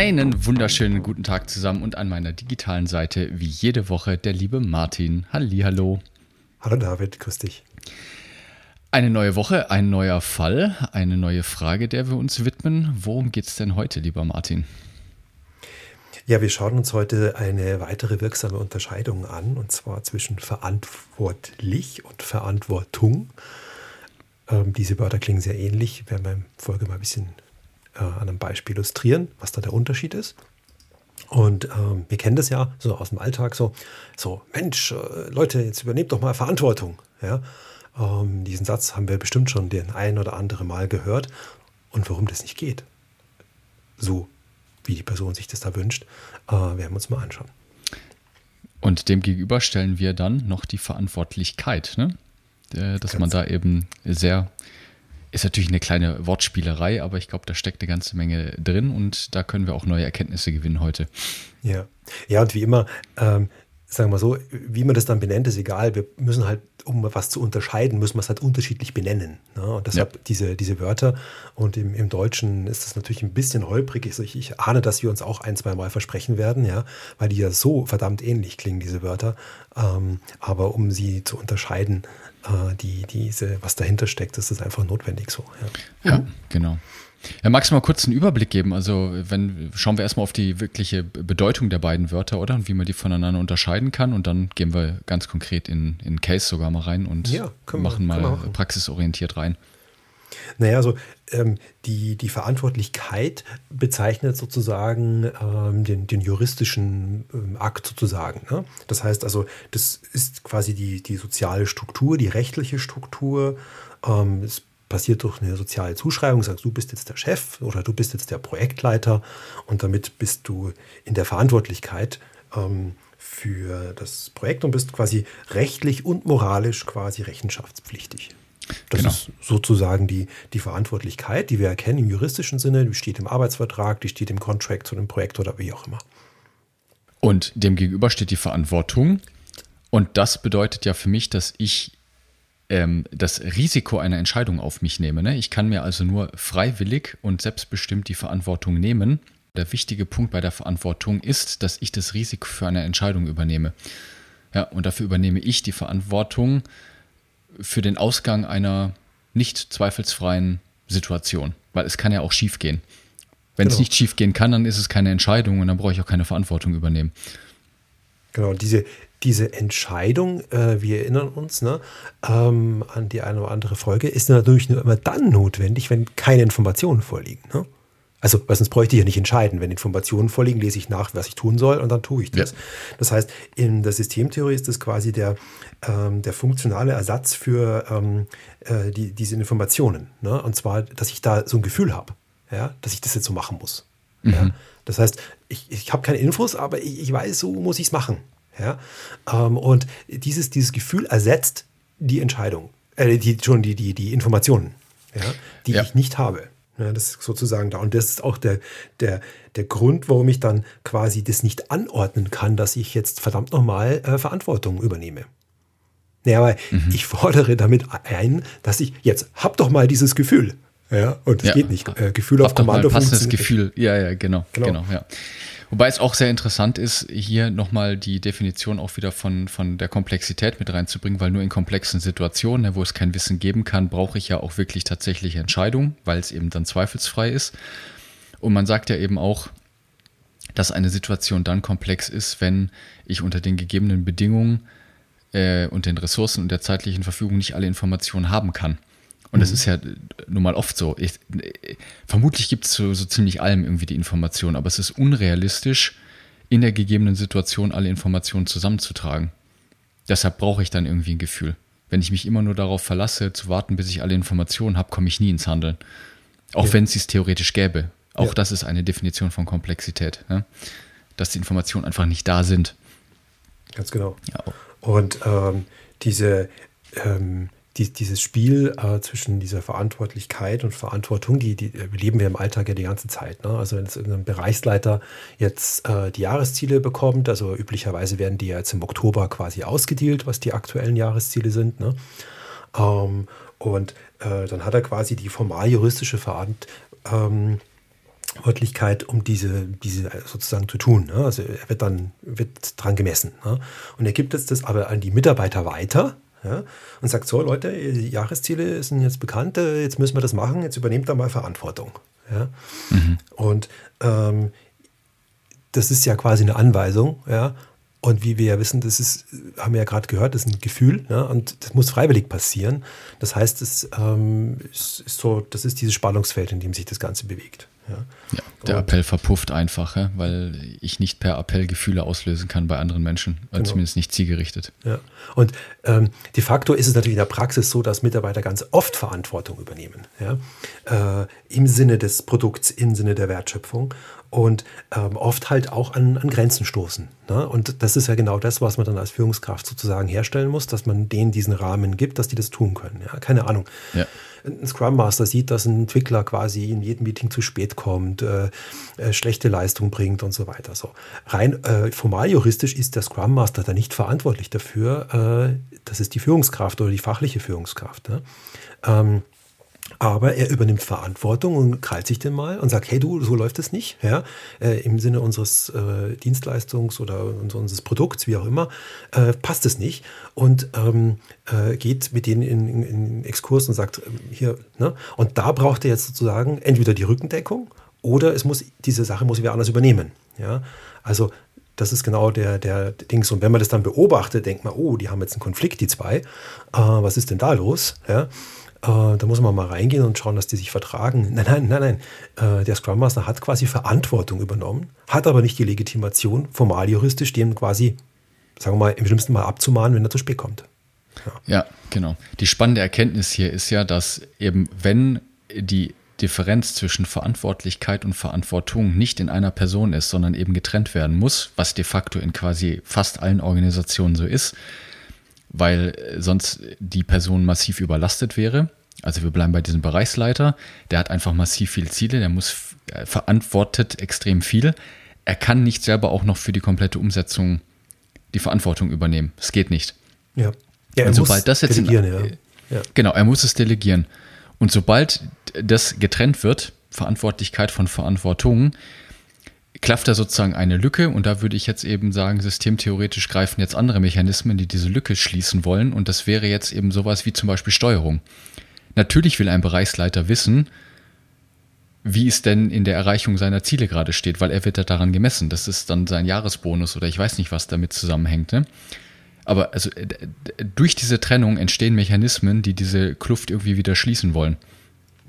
Einen wunderschönen guten Tag zusammen und an meiner digitalen Seite wie jede Woche der liebe Martin. Hallo. Hallo David, grüß dich. Eine neue Woche, ein neuer Fall, eine neue Frage, der wir uns widmen. Worum geht es denn heute, lieber Martin? Ja, wir schauen uns heute eine weitere wirksame Unterscheidung an, und zwar zwischen verantwortlich und Verantwortung. Ähm, diese Wörter klingen sehr ähnlich. Wir werden beim Folge mal ein bisschen äh, an einem Beispiel illustrieren, was da der Unterschied ist. Und ähm, wir kennen das ja so aus dem Alltag so, so Mensch, äh, Leute, jetzt übernehmt doch mal Verantwortung. Ja? Ähm, diesen Satz haben wir bestimmt schon den ein oder andere Mal gehört. Und warum das nicht geht, so wie die Person sich das da wünscht, äh, werden wir uns mal anschauen. Und dem gegenüber stellen wir dann noch die Verantwortlichkeit, ne? Äh, dass Ganz man da eben sehr ist natürlich eine kleine Wortspielerei, aber ich glaube, da steckt eine ganze Menge drin und da können wir auch neue Erkenntnisse gewinnen heute. Ja, ja und wie immer, ähm, sagen wir so, wie man das dann benennt, ist egal. Wir müssen halt, um was zu unterscheiden, müssen wir es halt unterschiedlich benennen. Ne? Und deshalb ja. diese, diese Wörter. Und im, im Deutschen ist das natürlich ein bisschen holprig. Ich, ich ahne, dass wir uns auch ein, zwei Mal versprechen werden, ja, weil die ja so verdammt ähnlich klingen, diese Wörter. Ähm, aber um sie zu unterscheiden, die, diese, was dahinter steckt, ist das einfach notwendig so. Ja, ja genau. Ja, magst du mal kurz einen Überblick geben? Also, wenn schauen wir erstmal auf die wirkliche Bedeutung der beiden Wörter, oder? Und wie man die voneinander unterscheiden kann. Und dann gehen wir ganz konkret in, in Case sogar mal rein und ja, machen wir, mal machen. praxisorientiert rein. Naja, also ähm, die, die Verantwortlichkeit bezeichnet sozusagen ähm, den, den juristischen ähm, Akt sozusagen. Ne? Das heißt also, das ist quasi die, die soziale Struktur, die rechtliche Struktur. Ähm, es passiert durch eine soziale Zuschreibung, sagst du bist jetzt der Chef oder du bist jetzt der Projektleiter und damit bist du in der Verantwortlichkeit ähm, für das Projekt und bist quasi rechtlich und moralisch quasi rechenschaftspflichtig. Das genau. ist sozusagen die, die Verantwortlichkeit, die wir erkennen im juristischen Sinne, die steht im Arbeitsvertrag, die steht im Contract zu dem Projekt oder wie auch immer. Und dem gegenüber steht die Verantwortung. Und das bedeutet ja für mich, dass ich ähm, das Risiko einer Entscheidung auf mich nehme. Ne? Ich kann mir also nur freiwillig und selbstbestimmt die Verantwortung nehmen. Der wichtige Punkt bei der Verantwortung ist, dass ich das Risiko für eine Entscheidung übernehme. Ja, und dafür übernehme ich die Verantwortung für den Ausgang einer nicht zweifelsfreien Situation. Weil es kann ja auch schief gehen. Wenn genau. es nicht schief gehen kann, dann ist es keine Entscheidung und dann brauche ich auch keine Verantwortung übernehmen. Genau, diese, diese Entscheidung, äh, wir erinnern uns ne, ähm, an die eine oder andere Folge, ist natürlich nur immer dann notwendig, wenn keine Informationen vorliegen. Ne? Also, weil sonst bräuchte ich ja nicht entscheiden. Wenn Informationen vorliegen, lese ich nach, was ich tun soll und dann tue ich das. Ja. Das heißt, in der Systemtheorie ist das quasi der, ähm, der funktionale Ersatz für ähm, äh, die, diese Informationen. Ne? Und zwar, dass ich da so ein Gefühl habe, ja? dass ich das jetzt so machen muss. Mhm. Ja? Das heißt, ich, ich habe keine Infos, aber ich, ich weiß, so muss ich es machen. Ja? Ähm, und dieses, dieses Gefühl ersetzt die Entscheidung, äh, die, schon die, die, die Informationen, ja? die ich nicht habe. Ja, das ist sozusagen da. Und das ist auch der, der, der Grund, warum ich dann quasi das nicht anordnen kann, dass ich jetzt verdammt nochmal äh, Verantwortung übernehme. Naja, weil mhm. ich fordere damit ein, dass ich jetzt hab doch mal dieses Gefühl. Ja, und das ja. geht nicht. Äh, Gefühl auf Kommando passendes Gefühl. Ja, ja, genau, genau, genau ja. Wobei es auch sehr interessant ist, hier nochmal die Definition auch wieder von, von der Komplexität mit reinzubringen, weil nur in komplexen Situationen, ne, wo es kein Wissen geben kann, brauche ich ja auch wirklich tatsächliche Entscheidungen, weil es eben dann zweifelsfrei ist. Und man sagt ja eben auch, dass eine Situation dann komplex ist, wenn ich unter den gegebenen Bedingungen äh, und den Ressourcen und der zeitlichen Verfügung nicht alle Informationen haben kann. Und mhm. das ist ja nun mal oft so. Ich, vermutlich gibt es so, so ziemlich allem irgendwie die Informationen, aber es ist unrealistisch, in der gegebenen Situation alle Informationen zusammenzutragen. Deshalb brauche ich dann irgendwie ein Gefühl. Wenn ich mich immer nur darauf verlasse, zu warten, bis ich alle Informationen habe, komme ich nie ins Handeln. Auch ja. wenn es es theoretisch gäbe. Auch ja. das ist eine Definition von Komplexität. Ja? Dass die Informationen einfach nicht da sind. Ganz genau. Und ähm, diese ähm, die, dieses Spiel äh, zwischen dieser Verantwortlichkeit und Verantwortung, die, die leben wir im Alltag ja die ganze Zeit. Ne? Also wenn jetzt ein Bereichsleiter jetzt äh, die Jahresziele bekommt, also üblicherweise werden die ja jetzt im Oktober quasi ausgedealt, was die aktuellen Jahresziele sind. Ne? Ähm, und äh, dann hat er quasi die formal juristische Verantwortlichkeit, ähm, um diese, diese sozusagen zu tun. Ne? Also er wird dann wird dran gemessen. Ne? Und er gibt jetzt das aber an die Mitarbeiter weiter ja, und sagt, so Leute, die Jahresziele sind jetzt bekannt, äh, jetzt müssen wir das machen, jetzt übernehmt da mal Verantwortung. Ja? Mhm. Und ähm, das ist ja quasi eine Anweisung, ja. Und wie wir ja wissen, das ist, haben wir ja gerade gehört, das ist ein Gefühl, ne? und das muss freiwillig passieren. Das heißt, es ähm, ist, ist so, das ist dieses Spannungsfeld, in dem sich das Ganze bewegt. Ja, ja der und, Appell verpufft einfach, ja, weil ich nicht per Appell Gefühle auslösen kann bei anderen Menschen, genau. zumindest nicht zielgerichtet. Ja. Und ähm, de facto ist es natürlich in der Praxis so, dass Mitarbeiter ganz oft Verantwortung übernehmen, ja? Äh, im Sinne des Produkts, im Sinne der Wertschöpfung und ähm, oft halt auch an, an Grenzen stoßen. Ne? Und das ist ja genau das, was man dann als Führungskraft sozusagen herstellen muss, dass man denen diesen Rahmen gibt, dass die das tun können. Ja? Keine Ahnung. Ja ein Scrum Master sieht, dass ein Entwickler quasi in jedem Meeting zu spät kommt, äh, äh, schlechte Leistung bringt und so weiter. So rein äh, formal juristisch ist der Scrum Master da nicht verantwortlich dafür. Äh, das ist die Führungskraft oder die fachliche Führungskraft. Ne? Ähm, aber er übernimmt Verantwortung und krallt sich den mal und sagt, hey du, so läuft es nicht. Ja? Äh, Im Sinne unseres äh, Dienstleistungs- oder unseres Produkts, wie auch immer, äh, passt es nicht. Und ähm, äh, geht mit denen in, in, in Exkurs und sagt, ähm, hier, ne? Und da braucht er jetzt sozusagen entweder die Rückendeckung oder es muss, diese Sache muss wer anders übernehmen. Ja? Also das ist genau der, der Dings. Und wenn man das dann beobachtet, denkt man, oh, die haben jetzt einen Konflikt, die zwei. Äh, was ist denn da los? Ja? Äh, da muss man mal reingehen und schauen, dass die sich vertragen. Nein, nein, nein, nein. Äh, der Scrum Master hat quasi Verantwortung übernommen, hat aber nicht die Legitimation, formal juristisch dem quasi, sagen wir mal, im schlimmsten Mal abzumahnen, wenn er zu spät kommt. Ja. ja, genau. Die spannende Erkenntnis hier ist ja, dass eben, wenn die Differenz zwischen Verantwortlichkeit und Verantwortung nicht in einer Person ist, sondern eben getrennt werden muss, was de facto in quasi fast allen Organisationen so ist, weil äh, sonst die Person massiv überlastet wäre. Also wir bleiben bei diesem Bereichsleiter, der hat einfach massiv viele Ziele, der muss äh, verantwortet extrem viel. Er kann nicht selber auch noch für die komplette Umsetzung die Verantwortung übernehmen. Es geht nicht. Ja. ja Und sobald das jetzt delegieren, in, ja. ja. Genau, er muss es delegieren. Und sobald das getrennt wird, Verantwortlichkeit von Verantwortung, klafft da sozusagen eine Lücke und da würde ich jetzt eben sagen, systemtheoretisch greifen jetzt andere Mechanismen, die diese Lücke schließen wollen und das wäre jetzt eben sowas wie zum Beispiel Steuerung. Natürlich will ein Bereichsleiter wissen, wie es denn in der Erreichung seiner Ziele gerade steht, weil er wird ja daran gemessen. Das ist dann sein Jahresbonus oder ich weiß nicht, was damit zusammenhängt. Ne? Aber also durch diese Trennung entstehen Mechanismen, die diese Kluft irgendwie wieder schließen wollen.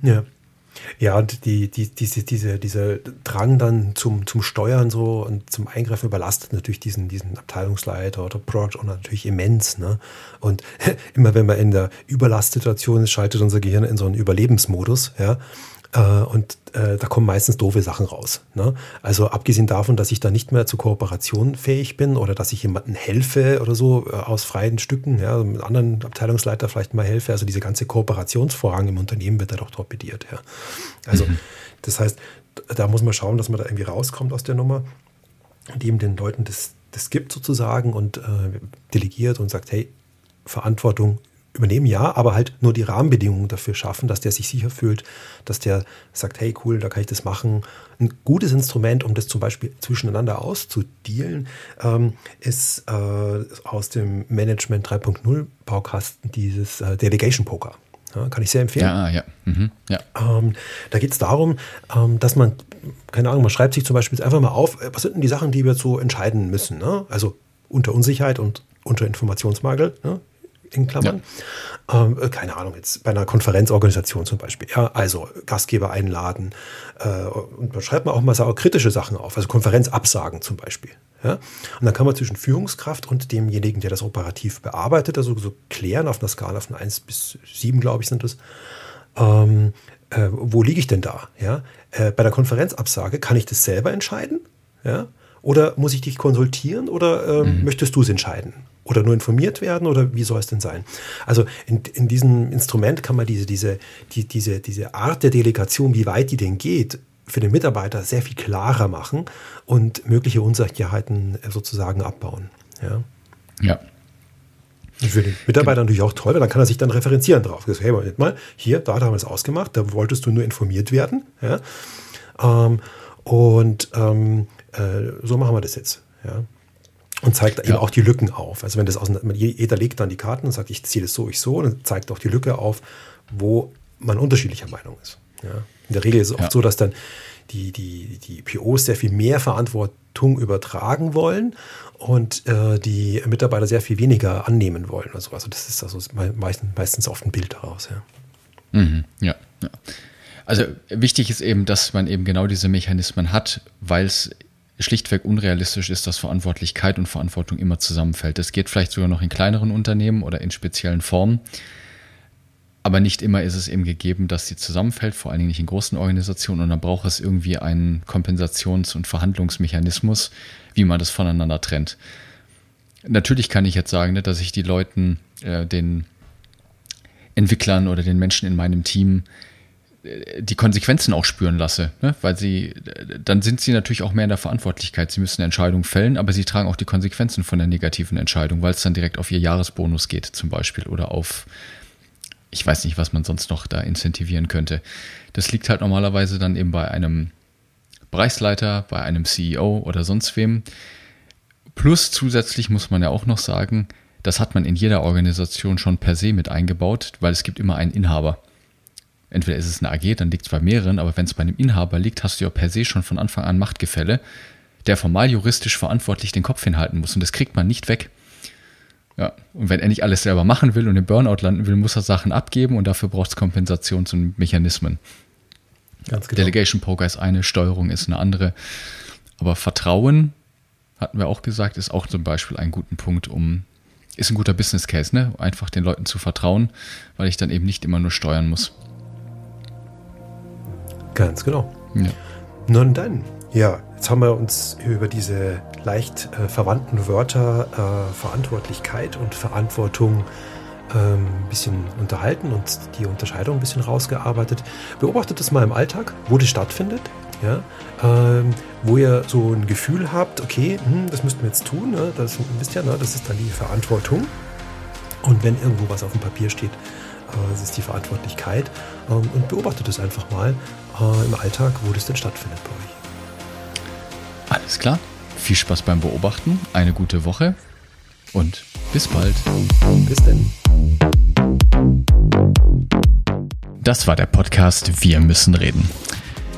Ja. Ja, und die, die, diese, diese, dieser Drang dann zum, zum Steuern so und zum Eingreifen überlastet natürlich diesen, diesen Abteilungsleiter oder Product Owner natürlich immens. Ne? Und immer wenn man in der Überlastsituation ist, schaltet unser Gehirn in so einen Überlebensmodus. Ja? Äh, und äh, da kommen meistens doofe Sachen raus. Ne? Also abgesehen davon, dass ich da nicht mehr zur Kooperation fähig bin oder dass ich jemandem helfe oder so äh, aus freien Stücken, ja, mit anderen Abteilungsleiter vielleicht mal helfe. Also diese ganze Kooperationsvorrang im Unternehmen wird da doch torpediert. Ja. Also mhm. das heißt, da muss man schauen, dass man da irgendwie rauskommt aus der Nummer und eben den Leuten das, das gibt sozusagen und äh, delegiert und sagt, hey, Verantwortung übernehmen, ja, aber halt nur die Rahmenbedingungen dafür schaffen, dass der sich sicher fühlt, dass der sagt, hey cool, da kann ich das machen. Ein gutes Instrument, um das zum Beispiel zwischeneinander auszudealen, ähm, ist äh, aus dem Management 3.0 Baukasten dieses äh, Delegation Poker. Ja, kann ich sehr empfehlen. Ja, ja. Mhm, ja. Ähm, da geht es darum, ähm, dass man, keine Ahnung, man schreibt sich zum Beispiel einfach mal auf, äh, was sind denn die Sachen, die wir so entscheiden müssen. Ne? Also unter Unsicherheit und unter Informationsmangel. Ne? In Klammern. Ja. Ähm, äh, keine Ahnung, jetzt bei einer Konferenzorganisation zum Beispiel. Ja, also Gastgeber einladen. Äh, und man schreibt man auch mal auch kritische Sachen auf, also Konferenzabsagen zum Beispiel. Ja? Und dann kann man zwischen Führungskraft und demjenigen, der das operativ bearbeitet, also so klären auf einer Skala von 1 bis 7, glaube ich, sind das. Ähm, äh, wo liege ich denn da? Ja? Äh, bei der Konferenzabsage kann ich das selber entscheiden? Ja? Oder muss ich dich konsultieren oder äh, mhm. möchtest du es entscheiden? Oder nur informiert werden oder wie soll es denn sein? Also in, in diesem Instrument kann man diese, diese, die, diese, diese Art der Delegation, wie weit die denn geht, für den Mitarbeiter sehr viel klarer machen und mögliche Unsicherheiten sozusagen abbauen. Ja. ja. Für den Mitarbeiter natürlich auch toll, weil dann kann er sich dann referenzieren drauf. Sagt, hey, Moment mal, hier, da haben wir es ausgemacht, da wolltest du nur informiert werden. Ja? Ähm, und ähm, äh, so machen wir das jetzt. Ja? Und zeigt ja. eben auch die Lücken auf. Also wenn das auseinander, jeder legt dann die Karten und sagt, ich ziehe das so, ich so, und zeigt auch die Lücke auf, wo man unterschiedlicher Meinung ist. Ja? In der Regel ist es oft so, dass dann die, die, die POs sehr viel mehr Verantwortung übertragen wollen und äh, die Mitarbeiter sehr viel weniger annehmen wollen. Also, also das ist also meistens, meistens oft ein Bild daraus. Ja. Mhm, ja, ja. Also wichtig ist eben, dass man eben genau diese Mechanismen hat, weil es schlichtweg unrealistisch ist, dass Verantwortlichkeit und Verantwortung immer zusammenfällt. Das geht vielleicht sogar noch in kleineren Unternehmen oder in speziellen Formen. Aber nicht immer ist es eben gegeben, dass sie zusammenfällt, vor allen Dingen nicht in großen Organisationen. Und dann braucht es irgendwie einen Kompensations- und Verhandlungsmechanismus, wie man das voneinander trennt. Natürlich kann ich jetzt sagen, ne, dass ich die Leuten, äh, den Entwicklern oder den Menschen in meinem Team die Konsequenzen auch spüren lasse, ne? weil sie, dann sind sie natürlich auch mehr in der Verantwortlichkeit. Sie müssen eine Entscheidung fällen, aber sie tragen auch die Konsequenzen von der negativen Entscheidung, weil es dann direkt auf ihr Jahresbonus geht, zum Beispiel, oder auf ich weiß nicht, was man sonst noch da incentivieren könnte. Das liegt halt normalerweise dann eben bei einem Bereichsleiter, bei einem CEO oder sonst wem. Plus zusätzlich muss man ja auch noch sagen, das hat man in jeder Organisation schon per se mit eingebaut, weil es gibt immer einen Inhaber. Entweder ist es eine AG, dann liegt es bei mehreren, aber wenn es bei einem Inhaber liegt, hast du ja per se schon von Anfang an Machtgefälle, der formal juristisch verantwortlich den Kopf hinhalten muss. Und das kriegt man nicht weg. Ja, und wenn er nicht alles selber machen will und im Burnout landen will, muss er Sachen abgeben und dafür braucht es Kompensations- und Mechanismen. Ganz genau. Delegation Poker ist eine, Steuerung ist eine andere. Aber Vertrauen, hatten wir auch gesagt, ist auch zum Beispiel ein guter Punkt, um, ist ein guter Business Case, ne? Einfach den Leuten zu vertrauen, weil ich dann eben nicht immer nur steuern muss. Ganz genau. Ja. Nun dann, ja, jetzt haben wir uns über diese leicht äh, verwandten Wörter äh, Verantwortlichkeit und Verantwortung ähm, ein bisschen unterhalten und die Unterscheidung ein bisschen rausgearbeitet. Beobachtet das mal im Alltag, wo das stattfindet. Ja, ähm, wo ihr so ein Gefühl habt, okay, hm, das müssten wir jetzt tun, ne? das wisst ihr, ne? das ist dann die Verantwortung. Und wenn irgendwo was auf dem Papier steht, äh, das ist die Verantwortlichkeit. Ähm, und beobachtet es einfach mal äh, im Alltag, wo das denn stattfindet bei euch. Alles klar. Viel Spaß beim Beobachten, eine gute Woche und bis bald. Bis denn. Das war der Podcast Wir müssen reden.